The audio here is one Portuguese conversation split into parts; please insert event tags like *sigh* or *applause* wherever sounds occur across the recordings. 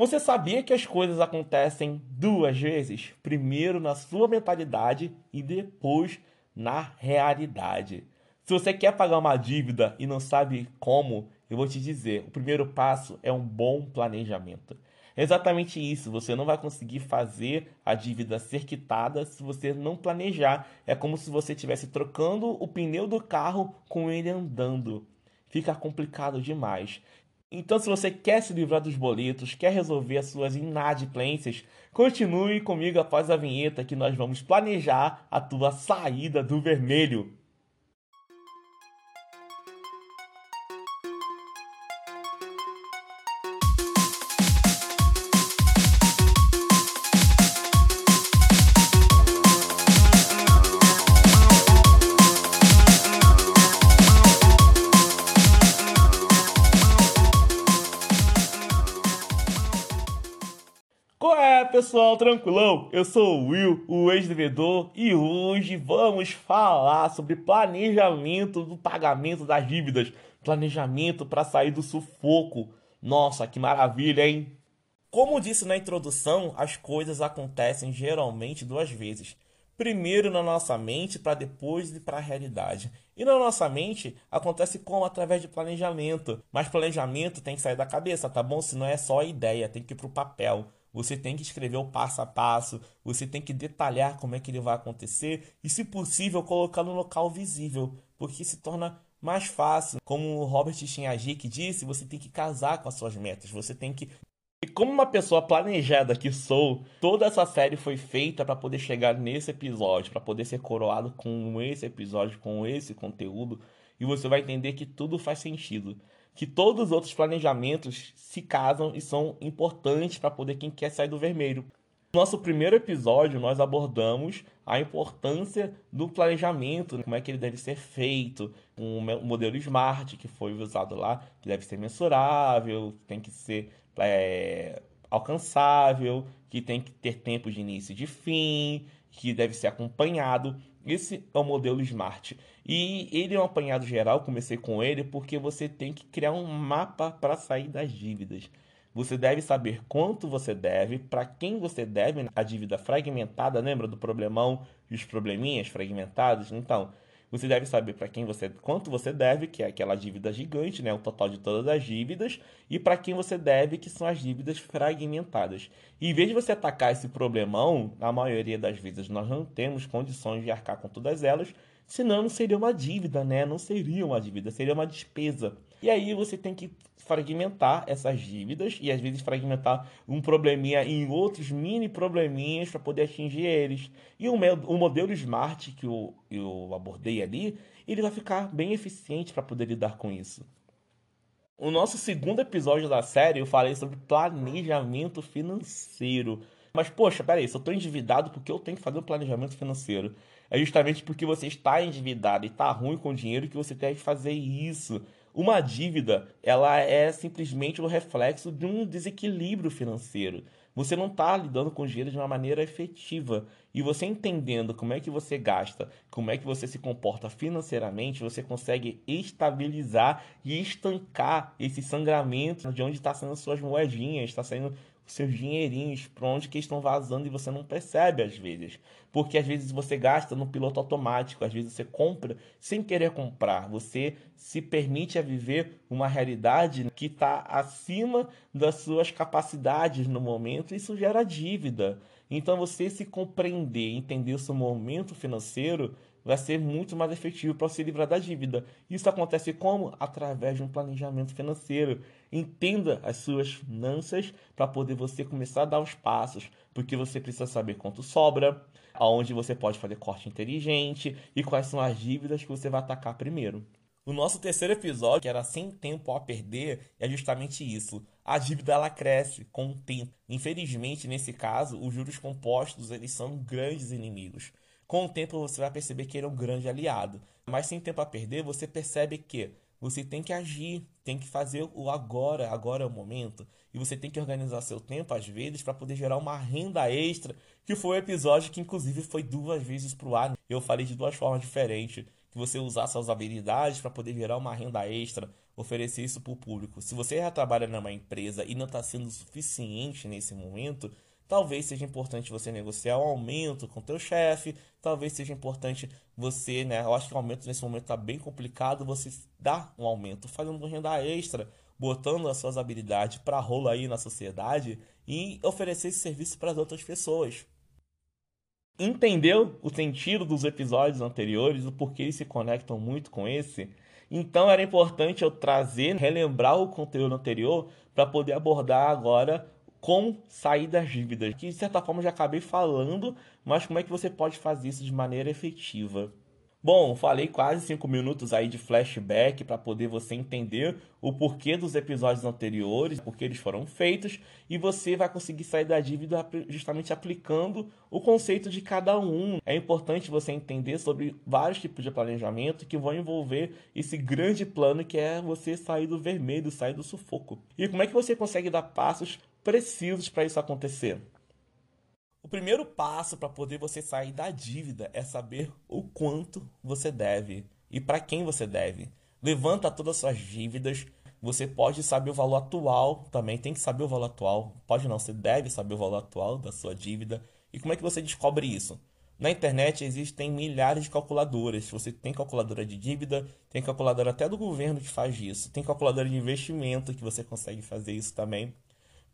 Você sabia que as coisas acontecem duas vezes? Primeiro na sua mentalidade e depois na realidade. Se você quer pagar uma dívida e não sabe como, eu vou te dizer: o primeiro passo é um bom planejamento. É exatamente isso, você não vai conseguir fazer a dívida ser quitada se você não planejar. É como se você estivesse trocando o pneu do carro com ele andando. Fica complicado demais. Então, se você quer se livrar dos boletos, quer resolver as suas inadimplências, continue comigo após a vinheta que nós vamos planejar a tua saída do vermelho. Pessoal, tranquilão? Eu sou o Will, o ex-devedor, e hoje vamos falar sobre planejamento do pagamento das dívidas, planejamento para sair do sufoco. Nossa, que maravilha, hein? Como disse na introdução, as coisas acontecem geralmente duas vezes. Primeiro na nossa mente para depois ir para a realidade. E na nossa mente acontece como através de planejamento. Mas planejamento tem que sair da cabeça, tá bom? Se não é só a ideia, tem que ir para o papel. Você tem que escrever o passo a passo, você tem que detalhar como é que ele vai acontecer e, se possível, colocar no local visível, porque se torna mais fácil. Como o Robert Shinajik disse, você tem que casar com as suas metas, você tem que e como uma pessoa planejada que sou, toda essa série foi feita para poder chegar nesse episódio, para poder ser coroado com esse episódio, com esse conteúdo, e você vai entender que tudo faz sentido que todos os outros planejamentos se casam e são importantes para poder quem quer sair do vermelho. No nosso primeiro episódio, nós abordamos a importância do planejamento, como é que ele deve ser feito, com um modelo SMART que foi usado lá, que deve ser mensurável, tem que ser é, alcançável, que tem que ter tempo de início e de fim, que deve ser acompanhado. Esse é o modelo Smart. E ele é um apanhado geral, comecei com ele, porque você tem que criar um mapa para sair das dívidas. Você deve saber quanto você deve, para quem você deve, a dívida fragmentada, lembra do problemão e os probleminhas fragmentados? Então, você deve saber para quem você quanto você deve, que é aquela dívida gigante, né, o total de todas as dívidas, e para quem você deve, que são as dívidas fragmentadas. E em vez de você atacar esse problemão, na maioria das vezes nós não temos condições de arcar com todas elas, senão não seria uma dívida, né? Não seria uma dívida, seria uma despesa. E aí você tem que fragmentar essas dívidas e às vezes fragmentar um probleminha em outros mini probleminhas para poder atingir eles. E o, o modelo Smart que eu, eu abordei ali, ele vai ficar bem eficiente para poder lidar com isso. O nosso segundo episódio da série eu falei sobre planejamento financeiro. Mas, poxa, peraí, se eu estou endividado, porque eu tenho que fazer um planejamento financeiro? É justamente porque você está endividado e está ruim com o dinheiro que você tem que fazer isso. Uma dívida, ela é simplesmente o reflexo de um desequilíbrio financeiro. Você não está lidando com dinheiro de uma maneira efetiva. E você entendendo como é que você gasta, como é que você se comporta financeiramente, você consegue estabilizar e estancar esse sangramento de onde está saindo suas moedinhas, está saindo seus dinheirinhos para onde que estão vazando e você não percebe às vezes. Porque às vezes você gasta no piloto automático, às vezes você compra sem querer comprar. Você se permite a viver uma realidade que está acima das suas capacidades no momento e isso gera dívida. Então você se compreender, entender o seu momento financeiro vai ser muito mais efetivo para se livrar da dívida. Isso acontece como? Através de um planejamento financeiro. Entenda as suas finanças para poder você começar a dar os passos, porque você precisa saber quanto sobra, aonde você pode fazer corte inteligente e quais são as dívidas que você vai atacar primeiro. O nosso terceiro episódio, que era sem tempo a perder, é justamente isso. A dívida ela cresce com o tempo. Infelizmente, nesse caso, os juros compostos eles são grandes inimigos. Com o tempo você vai perceber que ele é um grande aliado. Mas sem tempo a perder, você percebe que você tem que agir, tem que fazer o agora, agora é o momento. E você tem que organizar seu tempo, às vezes, para poder gerar uma renda extra, que foi o um episódio que, inclusive, foi duas vezes para o ar. Eu falei de duas formas diferentes. Que você usar suas habilidades para poder gerar uma renda extra, oferecer isso para o público. Se você já trabalha numa empresa e não está sendo suficiente nesse momento, talvez seja importante você negociar um aumento com teu chefe, talvez seja importante você, né, eu acho que o aumento nesse momento está bem complicado, você dar um aumento, fazendo renda extra, botando as suas habilidades para rolo aí na sociedade e oferecer esse serviço para as outras pessoas. Entendeu o sentido dos episódios anteriores, o porquê eles se conectam muito com esse? Então era importante eu trazer, relembrar o conteúdo anterior para poder abordar agora como sair das dívidas. Que de certa forma já acabei falando, mas como é que você pode fazer isso de maneira efetiva? Bom, falei quase 5 minutos aí de flashback para poder você entender o porquê dos episódios anteriores, porque eles foram feitos, e você vai conseguir sair da dívida justamente aplicando o conceito de cada um. É importante você entender sobre vários tipos de planejamento que vão envolver esse grande plano que é você sair do vermelho, sair do sufoco. E como é que você consegue dar passos precisos para isso acontecer? O primeiro passo para poder você sair da dívida é saber o quanto você deve e para quem você deve. Levanta todas as suas dívidas. Você pode saber o valor atual também, tem que saber o valor atual. Pode não, você deve saber o valor atual da sua dívida. E como é que você descobre isso? Na internet existem milhares de calculadoras. Você tem calculadora de dívida, tem calculadora até do governo que faz isso, tem calculadora de investimento que você consegue fazer isso também.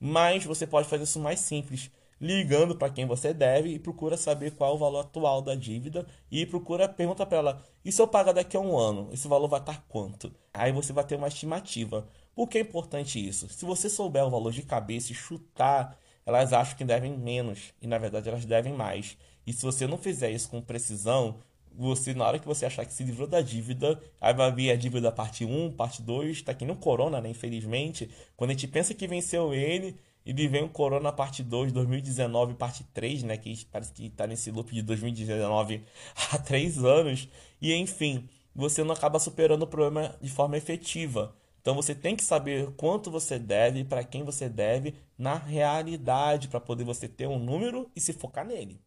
Mas você pode fazer isso mais simples ligando para quem você deve e procura saber qual é o valor atual da dívida e procura pergunta para ela: e se eu pagar daqui a um ano, esse valor vai estar quanto? Aí você vai ter uma estimativa. Por que é importante isso? Se você souber o valor de cabeça e chutar, elas acham que devem menos e na verdade elas devem mais. E se você não fizer isso com precisão, você na hora que você achar que se livrou da dívida, aí vai vir a dívida parte 1, parte 2, tá aqui no corona, né, infelizmente. Quando a gente pensa que venceu ele, e vem o Corona parte 2, 2019, parte 3, né? Que parece que tá nesse loop de 2019 *laughs* há 3 anos. E enfim, você não acaba superando o problema de forma efetiva. Então você tem que saber quanto você deve, para quem você deve, na realidade, para poder você ter um número e se focar nele.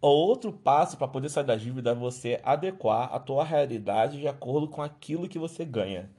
Outro passo para poder sair da dívida é você adequar a tua realidade de acordo com aquilo que você ganha.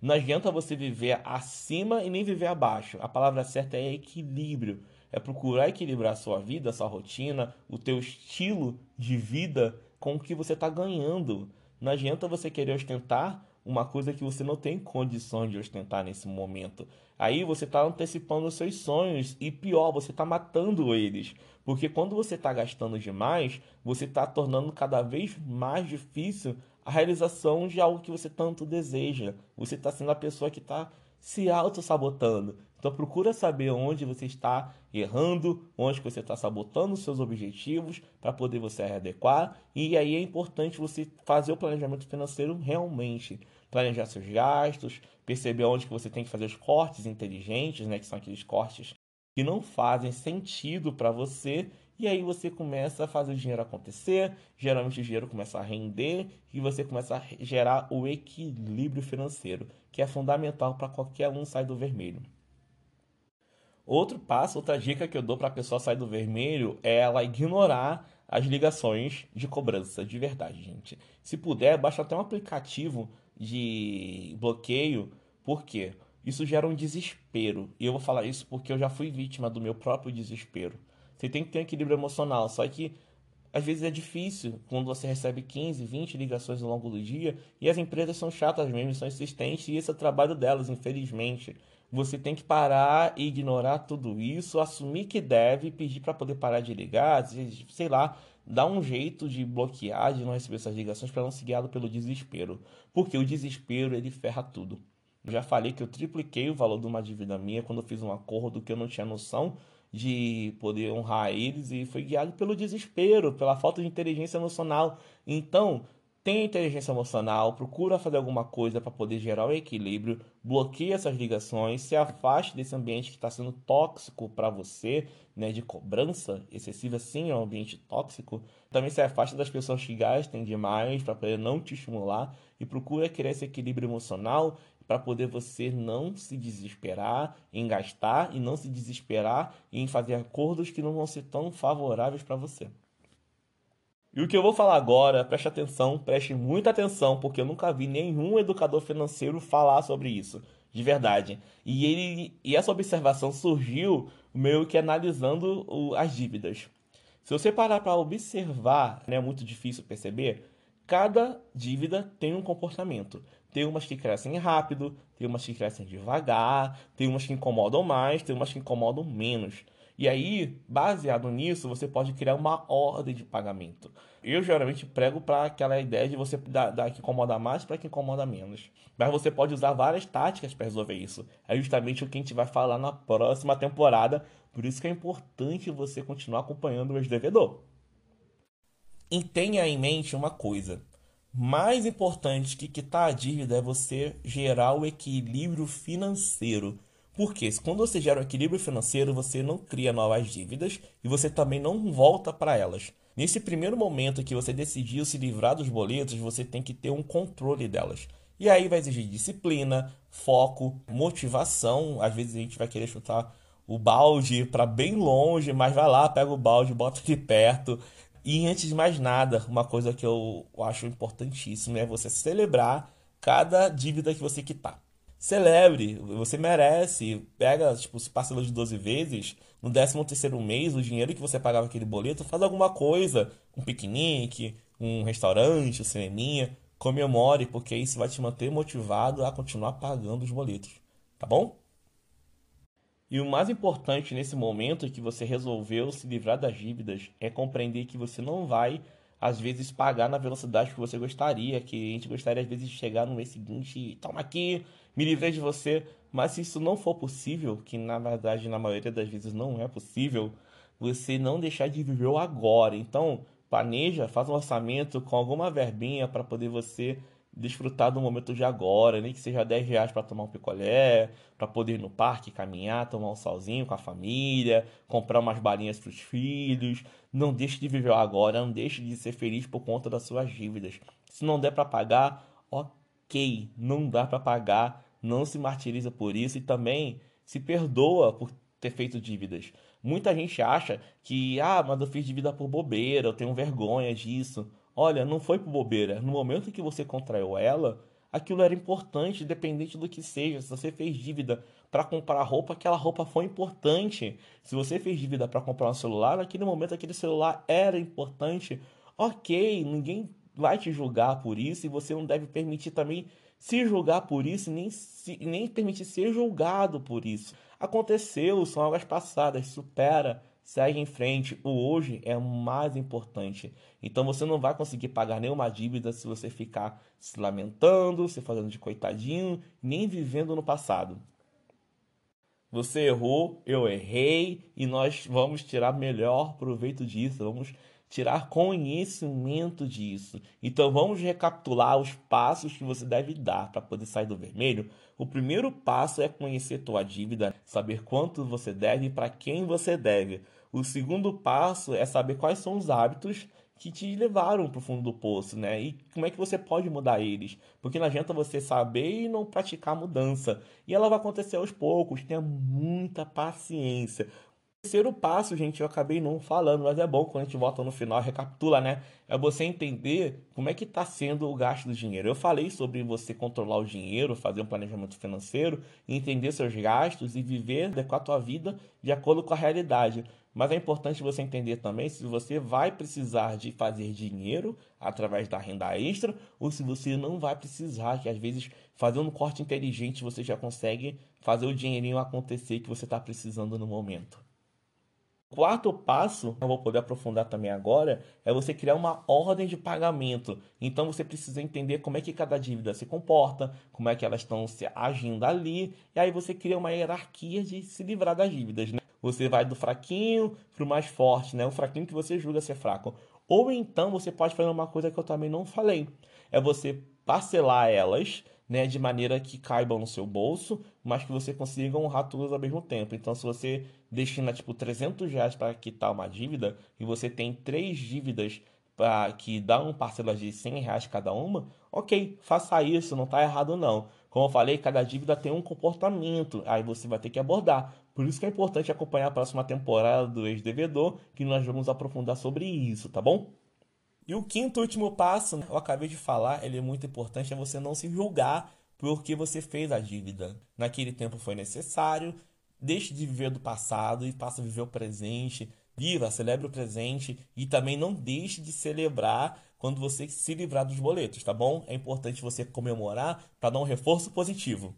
Não adianta você viver acima e nem viver abaixo. A palavra certa é equilíbrio. É procurar equilibrar a sua vida, a sua rotina, o teu estilo de vida com o que você está ganhando. Não adianta você querer ostentar uma coisa que você não tem condições de ostentar nesse momento. Aí você está antecipando os seus sonhos e pior, você está matando eles. Porque quando você está gastando demais, você está tornando cada vez mais difícil a realização de algo que você tanto deseja. Você está sendo a pessoa que está se auto-sabotando. Então procura saber onde você está errando, onde você está sabotando os seus objetivos para poder você adequar. E aí é importante você fazer o planejamento financeiro realmente. Planejar seus gastos, perceber onde que você tem que fazer os cortes inteligentes, né, que são aqueles cortes que não fazem sentido para você e aí você começa a fazer o dinheiro acontecer, geralmente o dinheiro começa a render e você começa a gerar o equilíbrio financeiro, que é fundamental para qualquer um sair do vermelho. Outro passo, outra dica que eu dou para a pessoa sair do vermelho é ela ignorar as ligações de cobrança, de verdade, gente. Se puder, baixa até um aplicativo de bloqueio, por quê? Isso gera um desespero. E eu vou falar isso porque eu já fui vítima do meu próprio desespero. Você tem que ter um equilíbrio emocional. Só que às vezes é difícil quando você recebe 15, 20 ligações ao longo do dia e as empresas são chatas mesmo, são insistentes e esse é o trabalho delas, infelizmente. Você tem que parar e ignorar tudo isso, assumir que deve, pedir para poder parar de ligar, sei lá, dar um jeito de bloquear, de não receber essas ligações para não ser guiado pelo desespero. Porque o desespero ele ferra tudo. Eu já falei que eu tripliquei o valor de uma dívida minha quando eu fiz um acordo que eu não tinha noção de poder honrar eles e foi guiado pelo desespero, pela falta de inteligência emocional. Então, tenha inteligência emocional, procura fazer alguma coisa para poder gerar o equilíbrio, bloqueie essas ligações, se afaste desse ambiente que está sendo tóxico para você, né, de cobrança excessiva, sim, é um ambiente tóxico. Também se afaste das pessoas que gastem demais para poder não te estimular e procura criar esse equilíbrio emocional para poder você não se desesperar em gastar e não se desesperar em fazer acordos que não vão ser tão favoráveis para você. E o que eu vou falar agora, preste atenção, preste muita atenção, porque eu nunca vi nenhum educador financeiro falar sobre isso, de verdade. E ele e essa observação surgiu meio que analisando o, as dívidas. Se você parar para observar, né, é muito difícil perceber, cada dívida tem um comportamento. Tem umas que crescem rápido, tem umas que crescem devagar, tem umas que incomodam mais, tem umas que incomodam menos. E aí, baseado nisso, você pode criar uma ordem de pagamento. Eu geralmente prego para aquela ideia de você dar, dar que incomoda mais para que incomoda menos. Mas você pode usar várias táticas para resolver isso. É justamente o que a gente vai falar na próxima temporada. Por isso que é importante você continuar acompanhando o ex-devedor. E tenha em mente uma coisa. Mais importante que quitar a dívida é você gerar o equilíbrio financeiro. Porque quando você gera um equilíbrio financeiro, você não cria novas dívidas e você também não volta para elas. Nesse primeiro momento que você decidiu se livrar dos boletos, você tem que ter um controle delas. E aí vai exigir disciplina, foco, motivação. Às vezes a gente vai querer chutar o balde para bem longe, mas vai lá, pega o balde, bota de perto. E antes de mais nada, uma coisa que eu acho importantíssima é você celebrar cada dívida que você quitar celebre, você merece. Pega, tipo, se parcela de 12 vezes, no 13 terceiro mês, o dinheiro que você pagava aquele boleto, faz alguma coisa, um piquenique, um restaurante, um cineminha, comemore, porque isso vai te manter motivado a continuar pagando os boletos, tá bom? E o mais importante nesse momento que você resolveu se livrar das dívidas é compreender que você não vai às vezes pagar na velocidade que você gostaria, que a gente gostaria às vezes de chegar no mês seguinte, toma aqui, me livrei de você. Mas se isso não for possível, que na verdade na maioria das vezes não é possível, você não deixar de viver o agora. Então, planeja, faz um orçamento com alguma verbinha para poder você desfrutar do momento de agora, nem que seja 10 reais para tomar um picolé, para poder ir no parque, caminhar, tomar um solzinho com a família, comprar umas balinhas para os filhos. Não deixe de viver agora, não deixe de ser feliz por conta das suas dívidas. Se não der para pagar, ok, não dá para pagar, não se martiriza por isso e também se perdoa por ter feito dívidas. Muita gente acha que, ah, mas eu fiz dívida por bobeira, eu tenho vergonha disso. Olha, não foi por bobeira. No momento que você contraiu ela, aquilo era importante, independente do que seja. Se você fez dívida para comprar roupa, aquela roupa foi importante. Se você fez dívida para comprar um celular, naquele momento aquele celular era importante. Ok, ninguém vai te julgar por isso e você não deve permitir também se julgar por isso, nem, se, nem permitir ser julgado por isso. Aconteceu, são águas passadas, supera segue em frente. O hoje é o mais importante. Então você não vai conseguir pagar nenhuma dívida se você ficar se lamentando, se fazendo de coitadinho, nem vivendo no passado. Você errou, eu errei e nós vamos tirar melhor proveito disso. Vamos tirar conhecimento disso. Então vamos recapitular os passos que você deve dar para poder sair do vermelho. O primeiro passo é conhecer tua dívida, saber quanto você deve e para quem você deve. O segundo passo é saber quais são os hábitos que te levaram para o fundo do poço, né? E como é que você pode mudar eles? Porque não adianta você saber e não praticar a mudança. E ela vai acontecer aos poucos. Tenha muita paciência terceiro passo, gente, eu acabei não falando, mas é bom quando a gente volta no final, recapitula, né? É você entender como é que está sendo o gasto do dinheiro. Eu falei sobre você controlar o dinheiro, fazer um planejamento financeiro, entender seus gastos e viver adequar a tua vida de acordo com a realidade. Mas é importante você entender também se você vai precisar de fazer dinheiro através da renda extra ou se você não vai precisar, que às vezes fazendo um corte inteligente você já consegue fazer o dinheirinho acontecer que você está precisando no momento. Quarto passo, eu vou poder aprofundar também agora, é você criar uma ordem de pagamento. Então você precisa entender como é que cada dívida se comporta, como é que elas estão se agindo ali, e aí você cria uma hierarquia de se livrar das dívidas, né? Você vai do fraquinho para o mais forte, né? O fraquinho que você julga ser fraco. Ou então você pode fazer uma coisa que eu também não falei, é você parcelar elas né, de maneira que caibam no seu bolso, mas que você consiga honrar todas ao mesmo tempo. Então, se você destina tipo 300 reais para quitar uma dívida e você tem três dívidas para que dão parcelas de 100 reais cada uma, ok, faça isso, não está errado não. Como eu falei, cada dívida tem um comportamento, aí você vai ter que abordar. Por isso que é importante acompanhar a próxima temporada do Ex-Devedor, que nós vamos aprofundar sobre isso, tá bom? E o quinto e último passo, eu acabei de falar, ele é muito importante, é você não se julgar porque você fez a dívida. Naquele tempo foi necessário, deixe de viver do passado e passe a viver o presente. Viva, celebre o presente e também não deixe de celebrar quando você se livrar dos boletos, tá bom? É importante você comemorar para dar um reforço positivo.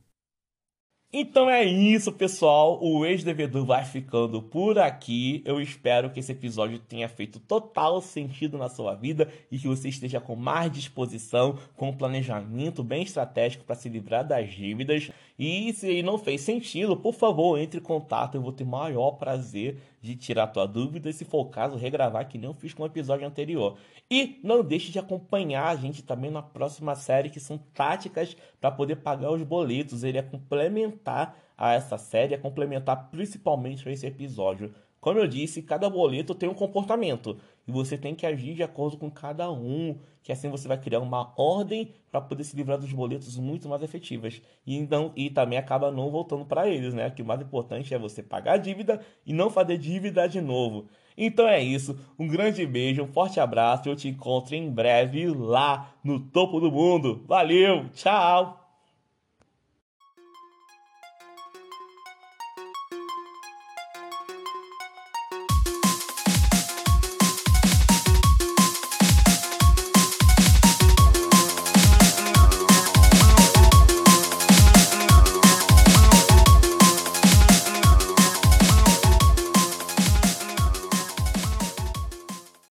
Então é isso, pessoal. O ex-devedor vai ficando por aqui. Eu espero que esse episódio tenha feito total sentido na sua vida e que você esteja com mais disposição, com um planejamento bem estratégico para se livrar das dívidas. E se não fez sentido, por favor, entre em contato. Eu vou ter maior prazer de tirar tua dúvida e, se for o caso, regravar que nem eu fiz com o episódio anterior. E não deixe de acompanhar a gente também na próxima série, que são táticas para poder pagar os boletos. Ele é complementar a essa série, é complementar principalmente a esse episódio. Como eu disse, cada boleto tem um comportamento e você tem que agir de acordo com cada um, que assim você vai criar uma ordem para poder se livrar dos boletos muito mais efetivas. E então e também acaba não voltando para eles, né? Que o mais importante é você pagar a dívida e não fazer dívida de novo. Então é isso, um grande beijo, um forte abraço e eu te encontro em breve lá no topo do mundo. Valeu, tchau.